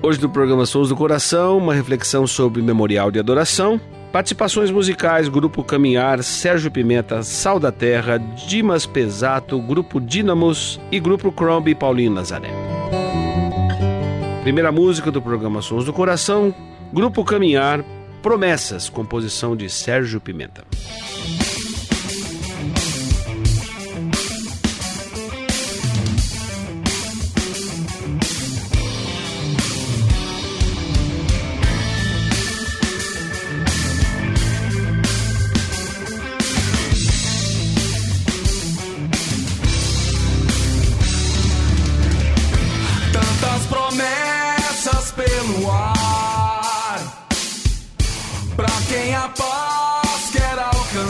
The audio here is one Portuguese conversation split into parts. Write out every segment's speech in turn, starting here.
Hoje no programa Sons do Coração, uma reflexão sobre Memorial de Adoração, participações musicais, Grupo Caminhar, Sérgio Pimenta, Sal da Terra, Dimas Pesato, Grupo Dínamos e Grupo Crombie Paulinho Nazaré. Primeira música do programa Sons do Coração, Grupo Caminhar, Promessas, composição de Sérgio Pimenta.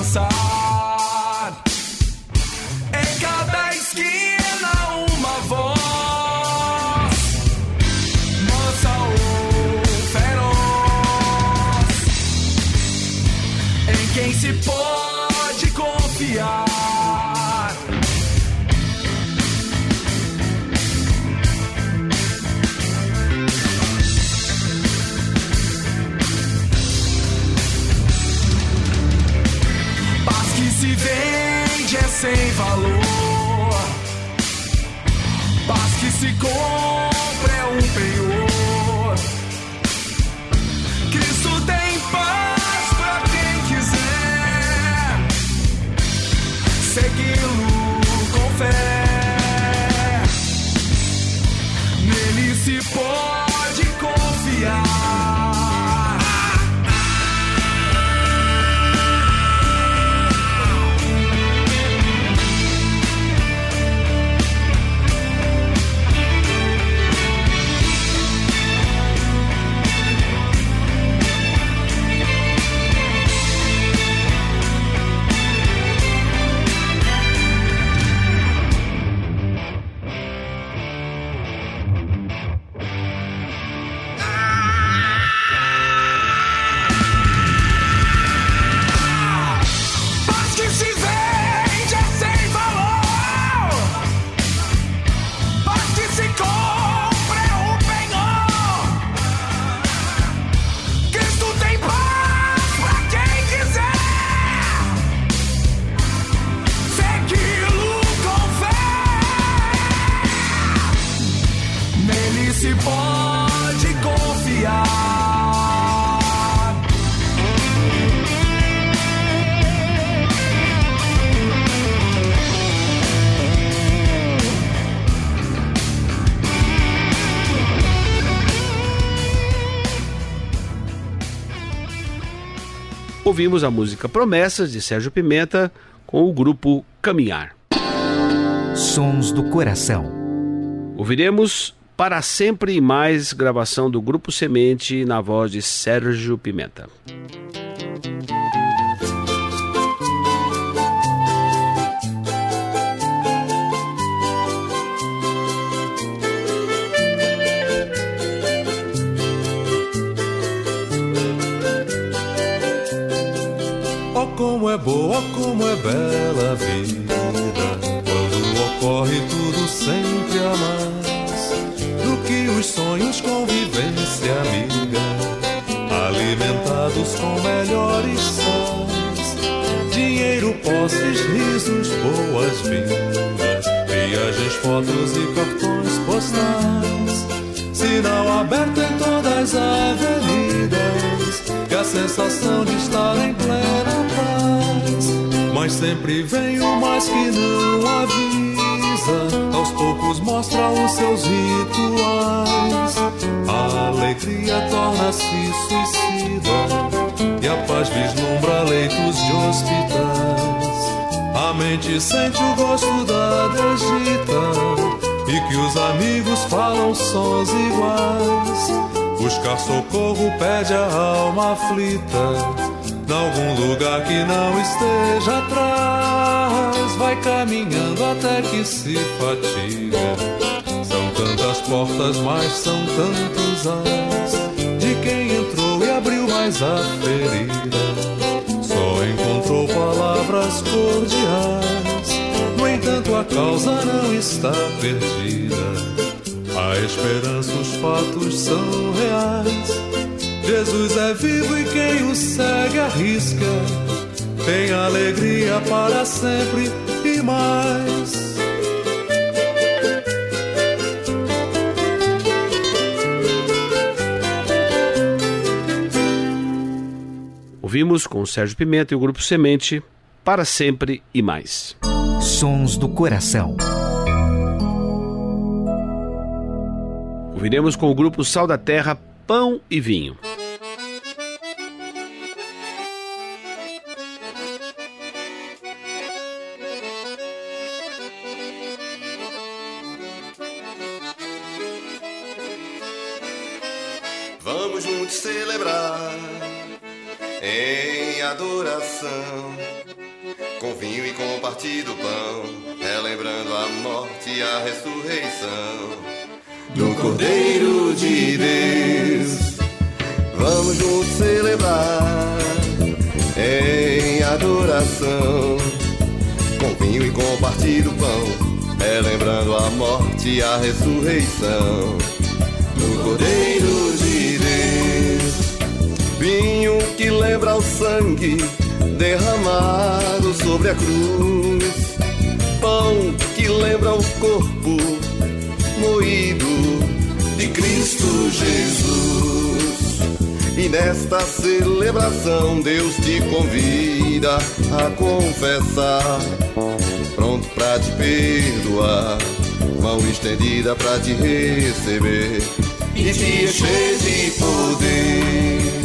sorry segui-lo com fé. Nele se pode Ouvimos a música Promessas de Sérgio Pimenta com o grupo Caminhar. Sons do Coração. Ouviremos Para Sempre e Mais, gravação do Grupo Semente na voz de Sérgio Pimenta. Boa, como é bela a vida. Quando ocorre tudo sempre a mais do que os sonhos, convivência amiga. Alimentados com melhores sais, dinheiro, posses, risos, boas-vindas, viagens, fotos e cartões postais. Sinal aberto em todas as avenidas e a sensação de estar em plena. Mas sempre vem o mais que não avisa, aos poucos mostra os seus rituais. A alegria torna-se suicida e a paz vislumbra leitos de hospitais. A mente sente o gosto da desdita e que os amigos falam sons iguais. Buscar socorro pede a alma aflita. Nalgum lugar que não esteja atrás, vai caminhando até que se fatiga. São tantas portas, mas são tantos ais de quem entrou e abriu mais a ferida. Só encontrou palavras cordiais. No entanto, a causa não está perdida. A esperança, os fatos são reais. Jesus é vivo e quem o segue arrisca. Tem alegria para sempre e mais. Ouvimos com Sérgio Pimenta e o Grupo Semente para sempre e mais. Sons do coração. Ouviremos com o grupo Sal da Terra Pão e Vinho. Adoração, com vinho e com partido pão, relembrando a morte e a ressurreição do Cordeiro de Deus. Vinho que lembra o sangue derramado sobre a cruz, pão que lembra o corpo moído de Cristo Jesus. E nesta celebração Deus te convida a confessar, pronto pra te perdoar, mão estendida pra te receber e te encher de poder.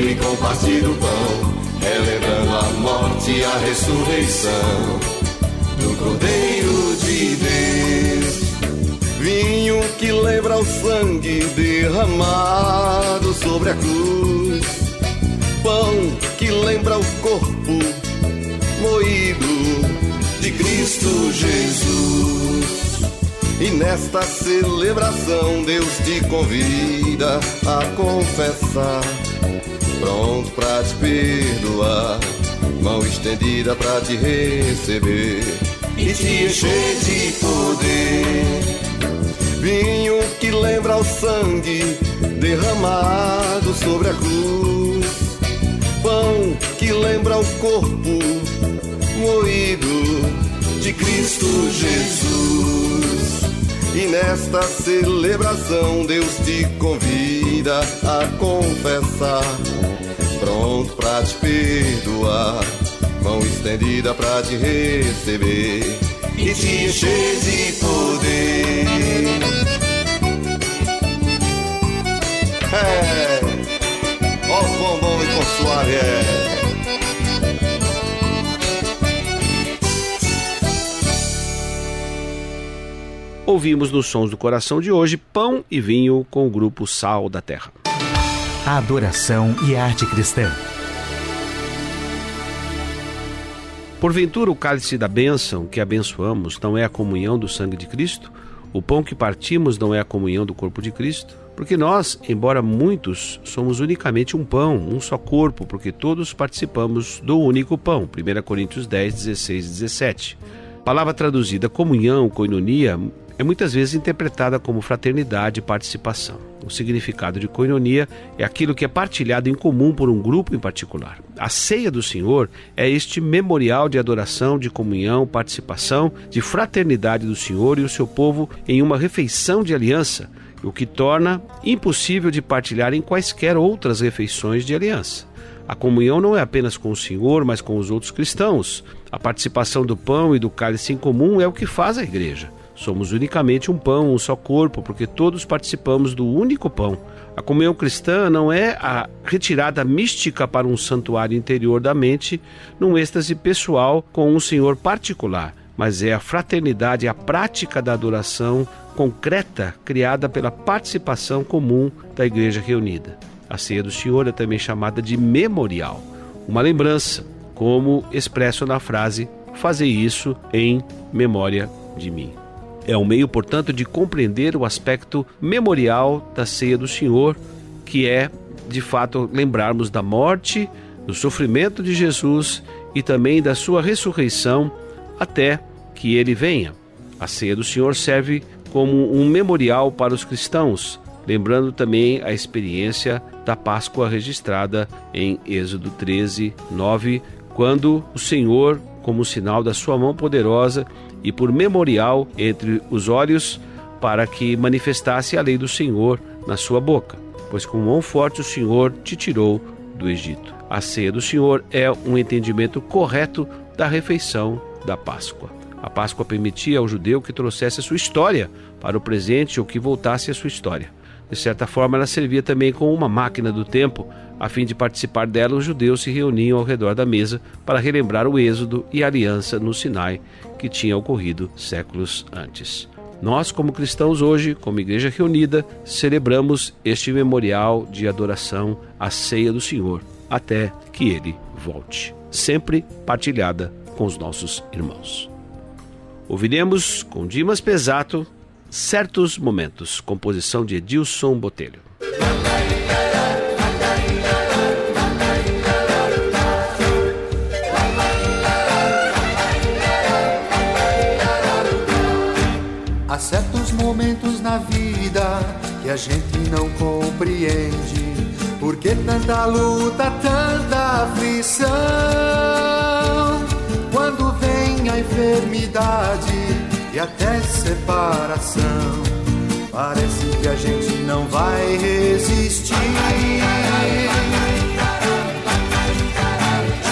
Vinho e com partido pão, relembrando a morte e a ressurreição do Cordeiro de Deus. Vinho que lembra o sangue derramado sobre a cruz, pão que lembra o corpo moído de Cristo Jesus. E nesta celebração Deus te convida a confessar, pronto pra te perdoar, mão estendida pra te receber e te encher de poder. Vinho que lembra o sangue derramado sobre a cruz, pão que lembra o corpo moído de Cristo Jesus. E nesta celebração Deus te convida a confessar, pronto pra te perdoar, mão estendida pra te receber e te encher de poder. É, ó quão bom e suave é. Ouvimos nos Sons do Coração de hoje Pão e Vinho com o grupo Sal da Terra. A adoração e arte cristã. Porventura, o cálice da bênção que abençoamos não é a comunhão do sangue de Cristo? O pão que partimos não é a comunhão do corpo de Cristo? Porque nós, embora muitos, somos unicamente um pão, um só corpo, porque todos participamos do único pão. 1 Coríntios 10, 16 e 17. palavra traduzida comunhão, koinonia, é muitas vezes interpretada como fraternidade e participação. O significado de koinonia é aquilo que é partilhado em comum por um grupo em particular. A ceia do Senhor é este memorial de adoração, de comunhão, participação, de fraternidade do Senhor e o seu povo em uma refeição de aliança, o que torna impossível de partilhar em quaisquer outras refeições de aliança. A comunhão não é apenas com o Senhor, mas com os outros cristãos. A participação do pão e do cálice em comum é o que faz a igreja. Somos unicamente um pão, um só corpo, porque todos participamos do único pão. A comunhão cristã não é a retirada mística para um santuário interior da mente, num êxtase pessoal com um Senhor particular, mas é a fraternidade, a prática da adoração concreta criada pela participação comum da igreja reunida. A ceia do Senhor é também chamada de memorial, uma lembrança, como expresso na frase: Fazer isso em memória de mim. É um meio, portanto, de compreender o aspecto memorial da ceia do Senhor, que é, de fato, lembrarmos da morte, do sofrimento de Jesus e também da sua ressurreição até que ele venha. A ceia do Senhor serve como um memorial para os cristãos, lembrando também a experiência da Páscoa registrada em Êxodo 13, 9, quando o Senhor, como sinal da sua mão poderosa, e por memorial entre os olhos, para que manifestasse a lei do Senhor na sua boca, pois com mão forte o Senhor te tirou do Egito. A ceia do Senhor é um entendimento correto da refeição da Páscoa. A Páscoa permitia ao judeu que trouxesse a sua história para o presente ou que voltasse a sua história. De certa forma, ela servia também como uma máquina do tempo. A fim de participar dela, os judeus se reuniam ao redor da mesa para relembrar o êxodo e a aliança no Sinai que tinha ocorrido séculos antes. Nós, como cristãos hoje, como igreja reunida, celebramos este memorial de adoração à ceia do Senhor, até que ele volte, sempre partilhada com os nossos irmãos. Ouviremos com Dimas Pesato Certos Momentos, composição de Edilson Botelho. A gente não compreende. Por que tanta luta, tanta aflição? Quando vem a enfermidade e até separação. Parece que a gente não vai resistir.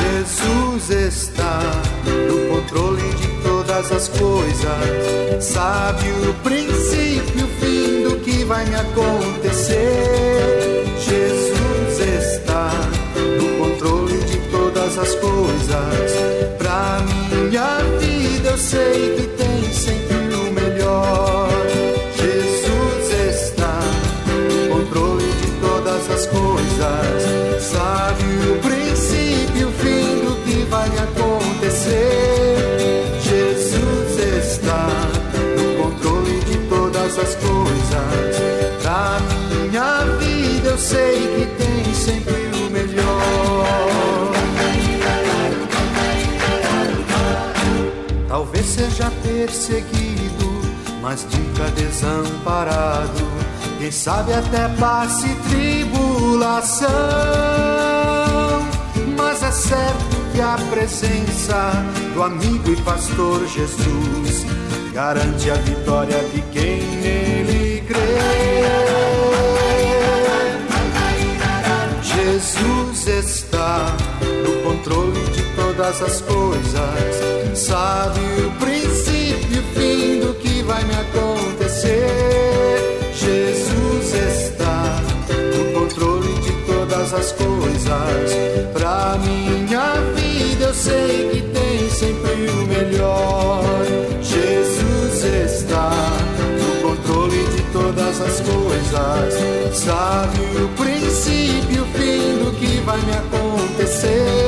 Jesus está no controle de todas as coisas. Sabe o princípio e o fim do que vai me acontecer. Jesus está no controle de todas as coisas. Pra minha vida eu sei que tem sempre o melhor. Perseguido, mas nunca desamparado. Quem sabe até passe tribulação. Mas é certo que a presença do amigo e pastor Jesus garante a vitória de quem nele crê. Jesus está no controle de todas as coisas. Sabe o princípio vai me acontecer. Jesus está no controle de todas as coisas. Pra minha vida eu sei que tem sempre o melhor. Jesus está no controle de todas as coisas. Sabe o princípio, o fim do que vai me acontecer.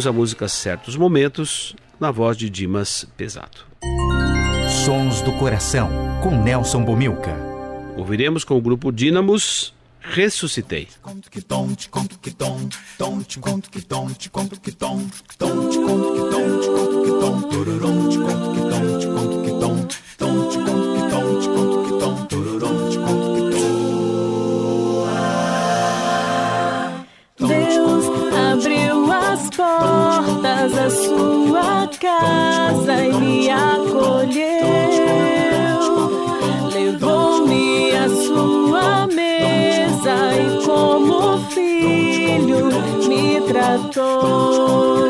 Ouvimos a música Certos Momentos, na voz de Dimas Pesato. Sons do Coração, com Nelson Bomilca. Ouviremos com o grupo Dínamos Ressuscitei. Portas da sua casa e me acolheu. Levou-me à sua mesa e, como filho, me tratou.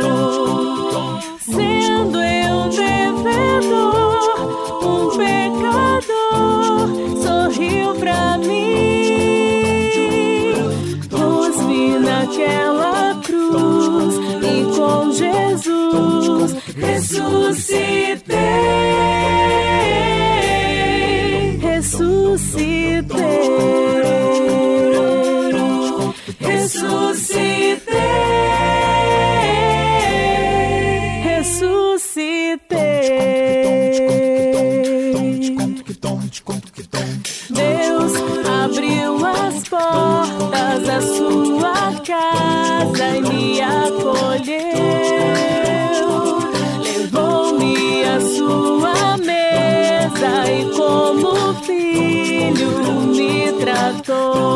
Me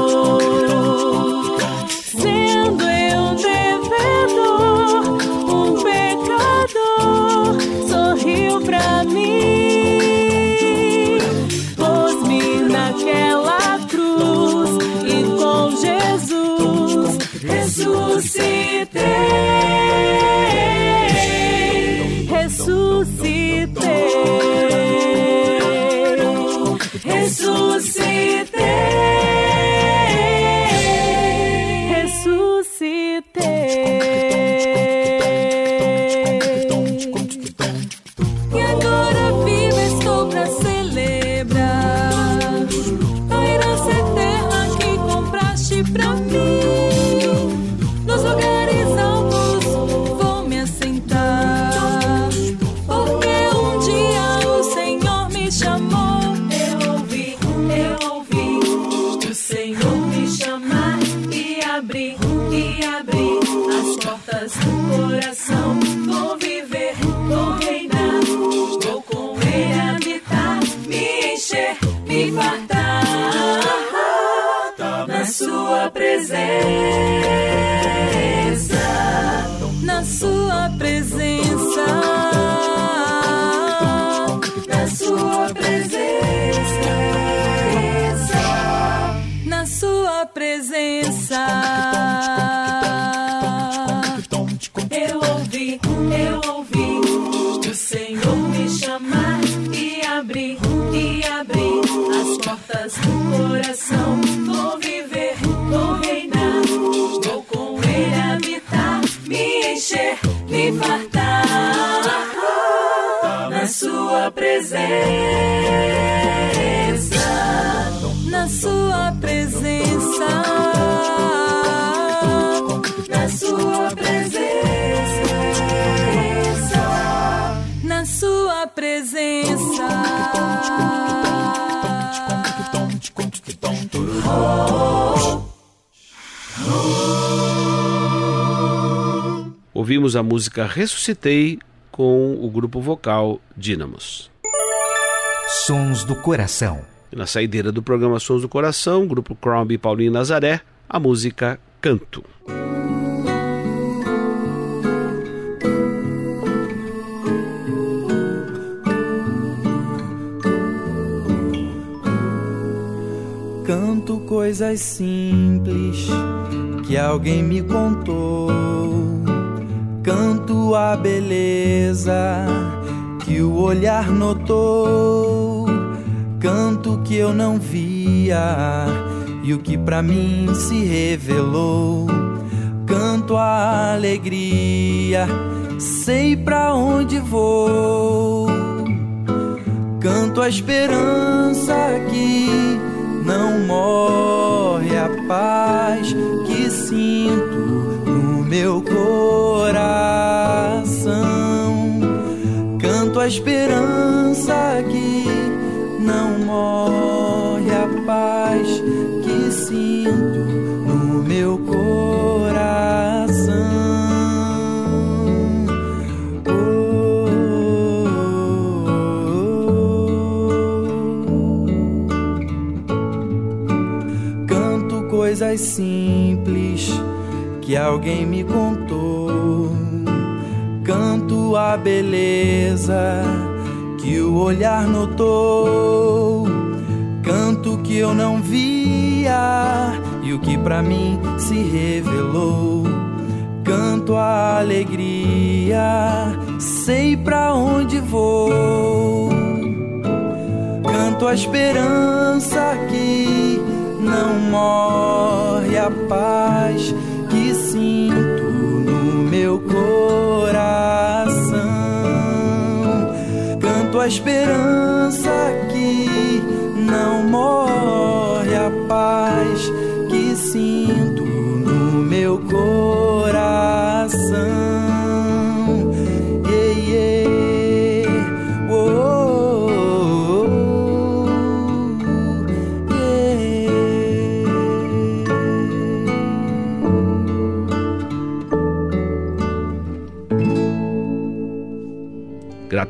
Sua presença. Eu ouvi, eu ouvi o Senhor me chamar e abrir, e abrir as portas do coração. Vou viver, vou reinar, vou com Ele habitar, me encher, me fartar na Sua presença, Sua presença, na Sua presença, na Sua presença. Ouvimos a música Ressuscitei com o grupo vocal Dínamos. Sons do Coração. E na saideira do programa Sons do Coração, grupo Crombie Paulinho Nazaré, a música Canto. Canto coisas simples que alguém me contou. Canto a beleza que o olhar notou encanto que eu não via e o que para mim se revelou. Canto a alegria, sei para onde vou. Canto a esperança que não morre, a paz que sinto no meu coração. Canto a esperança que não morre, a paz que sinto no meu coração. Oh, Canto coisas simples que alguém me contou. Canto a beleza que o olhar notou. Canto que eu não via e o que pra mim se revelou. Canto a alegria, sei pra onde vou. Canto a esperança que não morre, a paz esperança que não morre,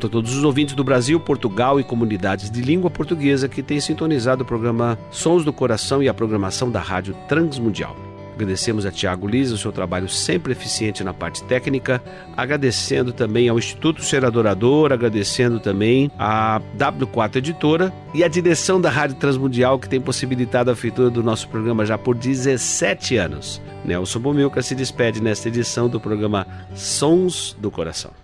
A todos os ouvintes do Brasil, Portugal e comunidades de língua portuguesa que têm sintonizado o programa Sons do Coração e a programação da Rádio Transmundial. Agradecemos a Tiago Lisa o seu trabalho sempre eficiente na parte técnica, agradecendo também ao Instituto Ser Adorador, agradecendo também à W4 Editora e à direção da Rádio Transmundial que tem possibilitado a feitura do nosso programa já por 17 anos. Nelson Bomilca se despede nesta edição do programa Sons do Coração.